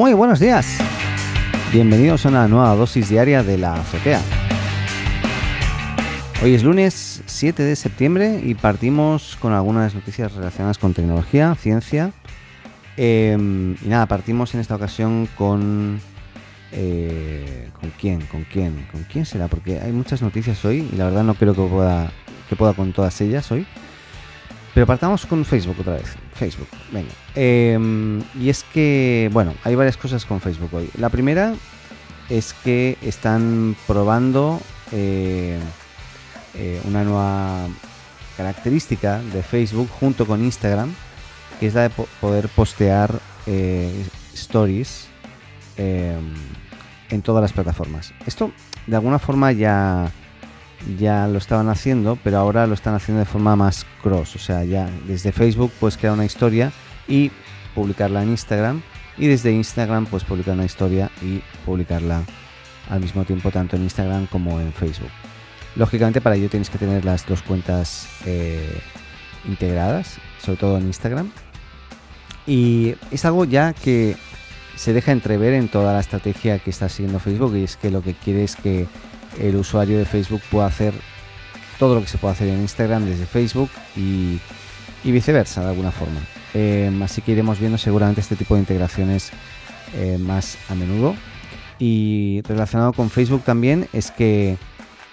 Muy buenos días. Bienvenidos a una nueva dosis diaria de la azotea. Hoy es lunes 7 de septiembre y partimos con algunas noticias relacionadas con tecnología, ciencia. Em, y nada, partimos en esta ocasión con... Eh, ¿Con quién? ¿Con quién? ¿Con quién será? Porque hay muchas noticias hoy y la verdad no creo que pueda, que pueda con todas ellas hoy. Pero partamos con Facebook otra vez. Facebook, venga. Em, y es que, bueno, hay varias cosas con Facebook hoy. La primera es que están probando eh, eh, una nueva característica de Facebook junto con Instagram, que es la de poder postear eh, stories em, en todas las plataformas. Esto de alguna forma ya ya lo estaban haciendo, pero ahora lo están haciendo de forma más cross. O sea, ya desde Facebook puedes crear una historia y publicarla en Instagram. Y desde Instagram puedes publicar una historia y publicarla al mismo tiempo tanto en Instagram como en Facebook. Lógicamente para ello tienes que tener las dos cuentas eh, integradas, sobre todo en Instagram. Y es algo ya que se deja entrever en toda la estrategia que está siguiendo Facebook y es que lo que quiere es que el usuario de Facebook puede hacer todo lo que se puede hacer en Instagram desde Facebook y, viceversa de alguna forma. Em, así que iremos viendo seguramente este tipo de integraciones eh, más a menudo. Y relacionado con Facebook también es que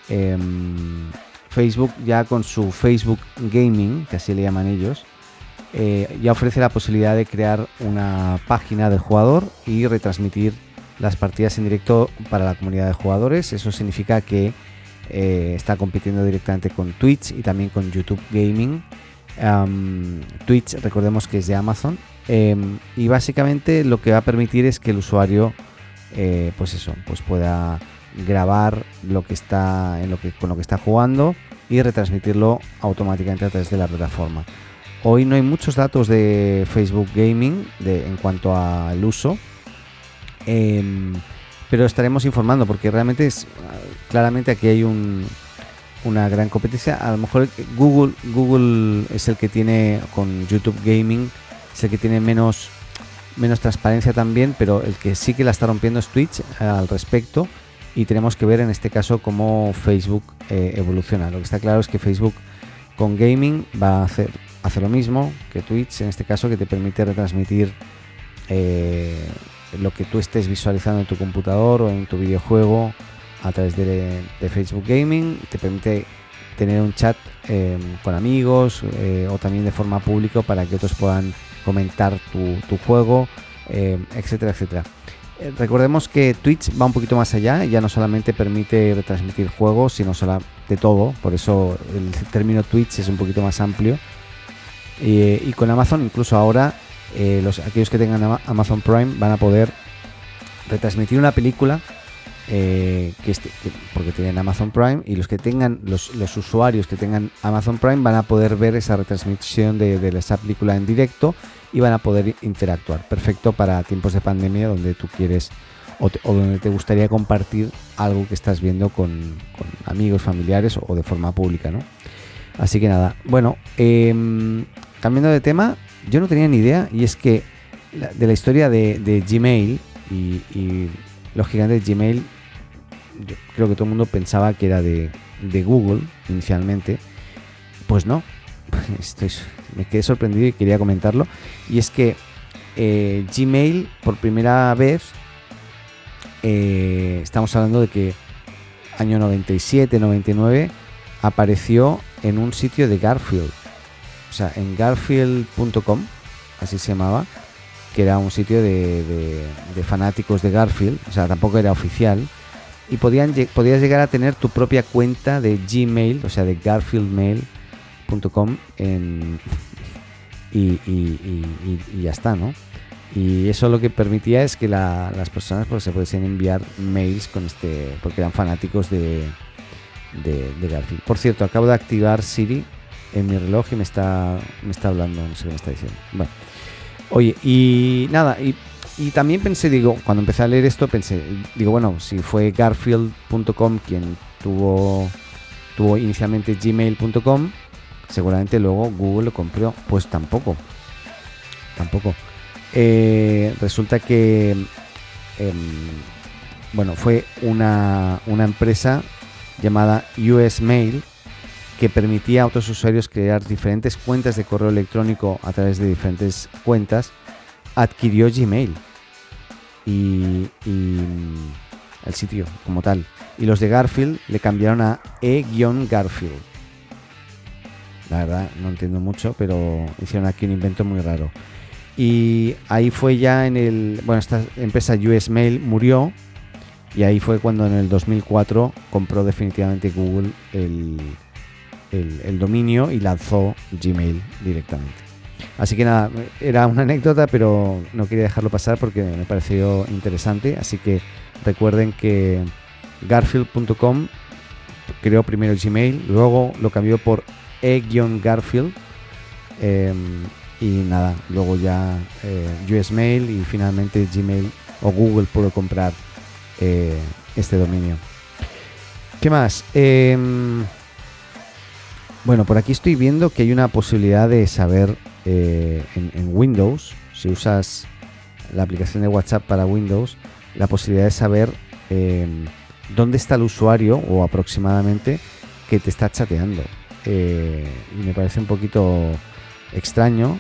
em, Facebook ya con su Facebook Gaming, que así le llaman ellos, eh, ya ofrece la posibilidad de crear una página del jugador y retransmitir las partidas en directo para la comunidad de jugadores. Eso significa que eh, está compitiendo directamente con Twitch y también con YouTube Gaming. Twitch, recordemos que es de Amazon. Em, y básicamente lo que va a permitir es que el usuario, eh, pues eso, pues pueda grabar lo que está en lo que con lo que está jugando y retransmitirlo automáticamente a través de la plataforma. Hoy no hay muchos datos de Facebook Gaming de, en cuanto al uso, Em, pero estaremos informando porque realmente es claramente aquí hay una gran competencia. A lo mejor Google, Google es el que tiene con YouTube Gaming, es el que tiene menos, menos transparencia también, pero el que sí que la está rompiendo es Twitch eh, al respecto. Y tenemos que ver en este caso cómo Facebook eh, evoluciona. Lo que está claro es que Facebook con gaming va a hacer, hacer lo mismo que Twitch, en este caso, que te permite retransmitir eh, lo que tú estés visualizando en tu computador o en tu videojuego a través de, Facebook Gaming. Te permite tener un chat em, con amigos eh, o también de forma pública para que otros puedan comentar tu, juego, em, etcétera, etcétera. Eh, recordemos que Twitch va un poquito más allá, ya no solamente permite retransmitir juegos, sino de todo, por eso el término Twitch es un poquito más amplio. y con Amazon incluso ahora eh, los, aquellos que tengan Amazon Prime van a poder retransmitir una película eh, que, porque tienen Amazon Prime y los que tengan los, usuarios que tengan Amazon Prime van a poder ver esa retransmisión de, esa película en directo y van a poder interactuar. Perfecto para tiempos de pandemia donde tú quieres o, donde te gustaría compartir algo que estás viendo con, amigos familiares o de forma pública no así que nada bueno em, cambiando de tema yo no tenía ni idea y es que de la historia de, Gmail y, los gigantes de Gmail, yo creo que todo el mundo pensaba que era de, Google inicialmente. Pues no, Estoy, me quedé sorprendido y quería comentarlo. Y es que eh, Gmail por primera vez, eh, estamos hablando de que año 97, 99, apareció en un sitio de Garfield o sea, en garfield.com, así se llamaba, que era un sitio de, fanáticos de Garfield, o sea, tampoco era oficial, y podían, podías llegar a tener tu propia cuenta de Gmail, o sea, de garfieldmail.com y, y, ya está, ¿no? Y eso lo que permitía es que las personas pues, se pudiesen enviar mails con este, porque eran fanáticos de, de Garfield. Por cierto, acabo de activar Siri en mi reloj y me está, me está hablando, no sé qué me está diciendo. Bueno, oye, y nada, y, también pensé, digo, cuando empecé a leer esto, pensé, digo, bueno, si fue Garfield.com quien tuvo, tuvo inicialmente gmail.com, seguramente luego Google lo compró. Pues tampoco, tampoco. eh, resulta que, em, bueno, fue una, una empresa llamada US Mail que permitía a otros usuarios crear diferentes cuentas de correo electrónico a través de diferentes cuentas, adquirió Gmail y, y el sitio como tal. Y los de Garfield le cambiaron a E-Garfield. La verdad, no entiendo mucho, pero hicieron aquí un invento muy raro. Y ahí fue ya en el. Bueno, esta empresa US Mail murió. Y ahí fue cuando en el 2004 compró definitivamente Google el, el, dominio y lanzó Gmail directamente. Así que nada, era una anécdota, pero no quería dejarlo pasar porque me pareció interesante. Así que recuerden que garfield.com creó primero Gmail, luego lo cambió por e-garfield. Em, y nada, luego ya eh, US Mail y finalmente Gmail o Google pudo comprar eh, este dominio. ¿Qué más? Bueno, por aquí estoy viendo que hay una posibilidad de saber eh, en, Windows, si usas la aplicación de WhatsApp para Windows, la posibilidad de saber em, dónde está el usuario o aproximadamente que te está chateando. Eh, y me parece un poquito extraño,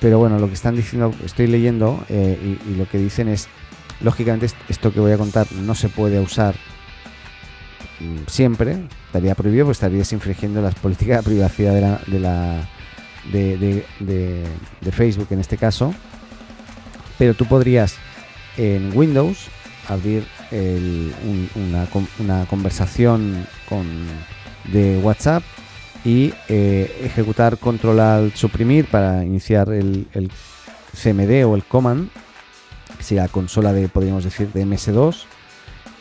pero bueno, lo que están diciendo, estoy leyendo eh, y, lo que dicen es, lógicamente esto que voy a contar no se puede usar siempre, estaría prohibido, pues estarías infringiendo las políticas de privacidad de la, de, la de, Facebook en este caso. Pero tú podrías en Windows abrir una, conversación con, de WhatsApp y eh, ejecutar control al suprimir para iniciar el, el, CMD o el command, que sería la consola de, podríamos decir, de MS2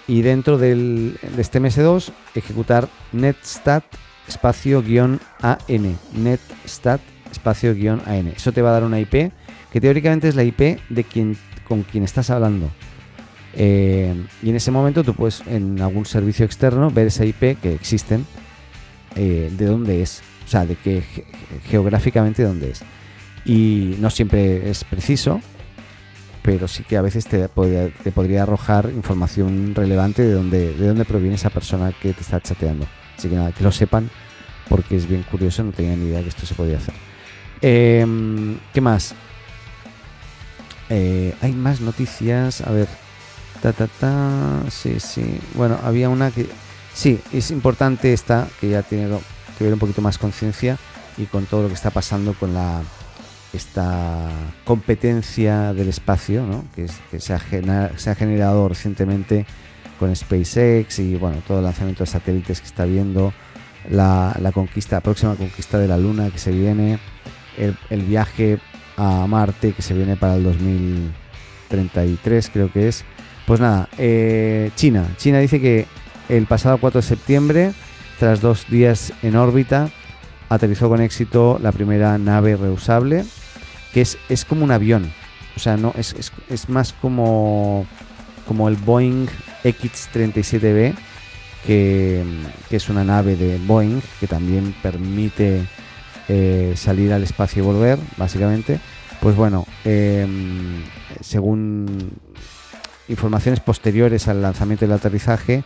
y dentro del, de este MS2 ejecutar netstat espacio guion AN. Netstat espacio guion AN. Eso te va a dar una IP que teóricamente es la IP de quien, con quien estás hablando. Eh, y en ese momento tú puedes en algún servicio externo ver esa IP que existen, eh, de dónde es, o sea, de que geográficamente dónde es. Y no siempre es preciso, pero sí que a veces te, podría, arrojar información relevante de dónde, de dónde proviene esa persona que te está chateando. Así que nada, que lo sepan, porque es bien curioso, no tenía ni idea que esto se podía hacer. Em, ¿Qué más? Eh, hay más noticias, a ver. Ta, ta, ta, sí, sí. Bueno, había una que... Sí, es importante esta, que ya tiene que ver un poquito más conciencia y con todo lo que está pasando con la esta competencia del espacio que, se, ha se, ha generado recientemente con SpaceX y bueno, todo el lanzamiento de satélites que está viendo, la, conquista, próxima conquista de la Luna que se viene, el, viaje a Marte que se viene para el 2033 creo que es. Pues nada, eh, China. China dice que el pasado 4 de septiembre, tras dos días en órbita, aterrizó con éxito la primera nave reusable que es, es como un avión. O sea, no es, es, más como, como el Boeing X-37B, que, es una nave de Boeing que también permite eh, salir al espacio y volver, básicamente. Pues bueno, em, según informaciones posteriores al lanzamiento y el aterrizaje,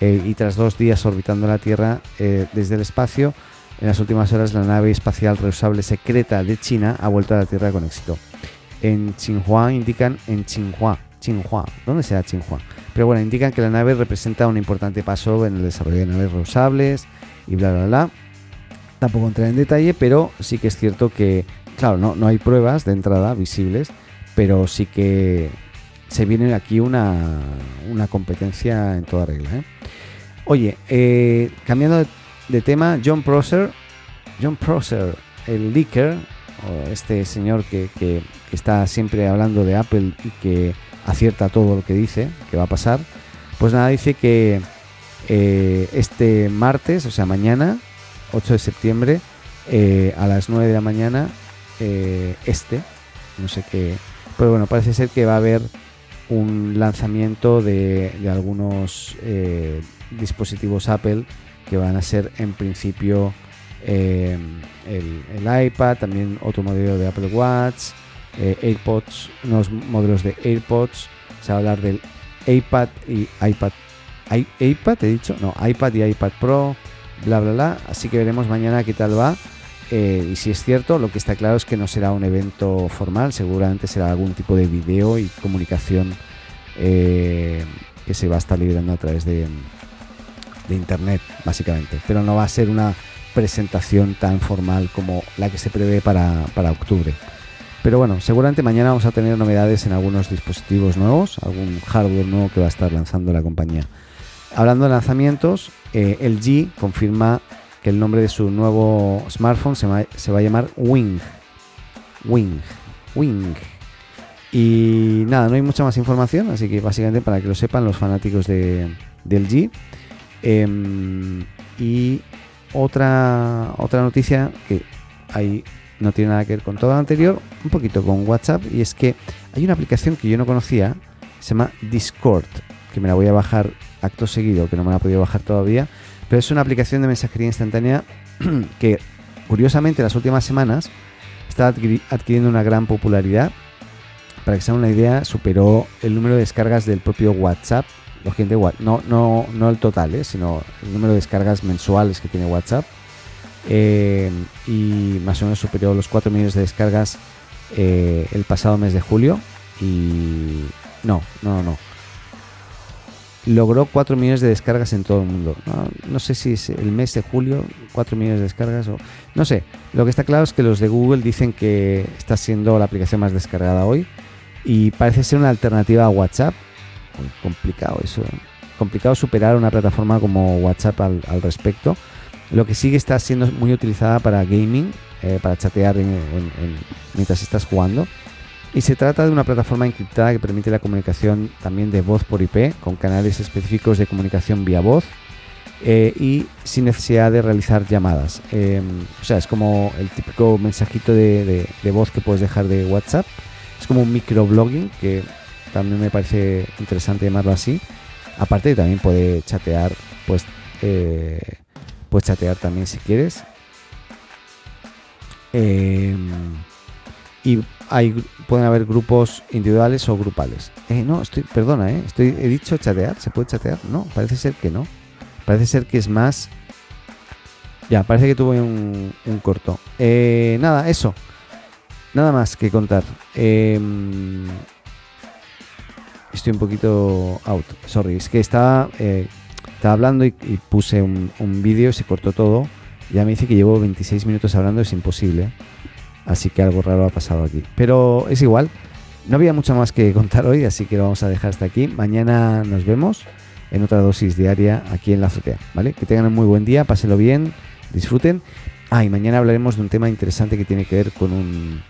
eh, y tras dos días orbitando la Tierra eh, desde el espacio, en las últimas horas, la nave espacial reusable secreta de China ha vuelto a la Tierra con éxito. En Xinhua indican en Xinhua, Xinhua, ¿dónde será Xinhua? Pero bueno, indican que la nave representa un importante paso en el desarrollo de naves reusables y bla bla bla. Tampoco entraré en detalle, pero sí que es cierto que, claro, no, no hay pruebas de entrada visibles, pero sí que se viene aquí una, una competencia en toda regla. ¿eh? Oye, eh, cambiando de de tema John Prosser. John Prosser, el leaker, o este señor que, está siempre hablando de Apple y que acierta todo lo que dice que va a pasar, pues nada, dice que eh, este martes, o sea, mañana, 8 de septiembre, eh, a las 9 de la mañana, eh, este, no sé qué, pero bueno, parece ser que va a haber un lanzamiento de, de algunos dispositivos Apple que van a ser en principio em, el, iPad, también otro modelo de Apple Watch, eh, AirPods, nuevos modelos de AirPods, se va a hablar del iPad y iPad, iPad he dicho, no, iPad y iPad Pro, bla bla bla, así que veremos mañana qué tal va. Eh, y si es cierto, lo que está claro es que no será un evento formal, seguramente será algún tipo de video y comunicación eh, que se va a estar liberando a través de, de internet, básicamente. Pero no va a ser una presentación tan formal como la que se prevé para, octubre. Pero bueno, seguramente mañana vamos a tener novedades en algunos dispositivos nuevos, algún hardware nuevo que va a estar lanzando la compañía. Hablando de lanzamientos, eh, LG confirma que el nombre de su nuevo smartphone se va, se va, a llamar Wing. Wing. Wing. Y nada, no hay mucha más información, así que básicamente para que lo sepan los fanáticos de, de LG. Em, y otra, otra noticia que ahí no tiene nada que ver con todo lo anterior, un poquito con WhatsApp, y es que hay una aplicación que yo no conocía, se llama Discord, que me la voy a bajar acto seguido, que no me la he podido bajar todavía, pero es una aplicación de mensajería instantánea que curiosamente en las últimas semanas está adquiriendo una gran popularidad. Para que se hagan una idea, superó el número de descargas del propio WhatsApp gente no, no, no el total, ¿eh? sino el número de descargas mensuales que tiene WhatsApp. Eh, y más o menos superó los 4 millones de descargas eh, el pasado mes de julio. Y no, no, no. Logró 4 millones de descargas en todo el mundo. No, sé si es el mes de julio, 4 millones de descargas o... No sé, lo que está claro es que los de Google dicen que está siendo la aplicación más descargada hoy y parece ser una alternativa a WhatsApp complicado eso. Complicado superar una plataforma como WhatsApp al, respecto. Lo que sigue está siendo muy utilizada para gaming, eh, para chatear mientras estás jugando. Y se trata de una plataforma encriptada que permite la comunicación también de voz por IP, con canales específicos de comunicación vía voz eh, y sin necesidad de realizar llamadas. Em, o sea, es como el típico mensajito de, de, voz que puedes dejar de WhatsApp. Es como un microblogging que también me parece interesante llamarlo así. Aparte también puede chatear, pues eh, puedes chatear también si quieres. Em, y hay, pueden haber grupos individuales o grupales. Eh, no, estoy, perdona, eh, estoy, he dicho chatear, ¿se puede chatear? No, parece ser que no. Parece ser que es más... Ya, parece que tuve un, corto. Eh, nada, eso. Nada más que contar. Estoy un poquito out. Sorry, es que estaba, eh, estaba hablando y, puse un, vídeo, se cortó todo. Ya me dice que llevo 26 minutos hablando, es imposible. Así que algo raro ha pasado aquí. Pero es igual. No había mucho más que contar hoy, así que lo vamos a dejar hasta aquí. Mañana nos vemos en otra dosis diaria aquí en la azotea, ¿vale? Que tengan un muy buen día, pásenlo bien, disfruten. Ah, y mañana hablaremos de un tema interesante que tiene que ver con un,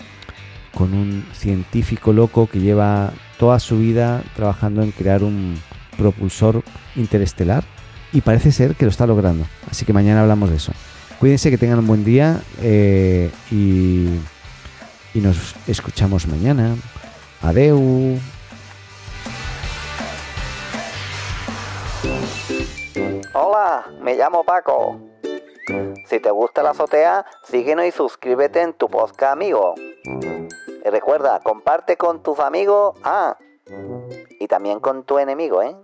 con un científico loco que lleva toda su vida trabajando en crear un propulsor interestelar y parece ser que lo está logrando. Así que mañana hablamos de eso. Cuídense, que tengan un buen día eh, y, y nos escuchamos mañana. Adeu. Hola, me llamo Paco. Si te gusta la azotea, síguenos y suscríbete en tu podcast amigo. Recuerda, comparte con tus amigos, ah, y también con tu enemigo, ¿eh?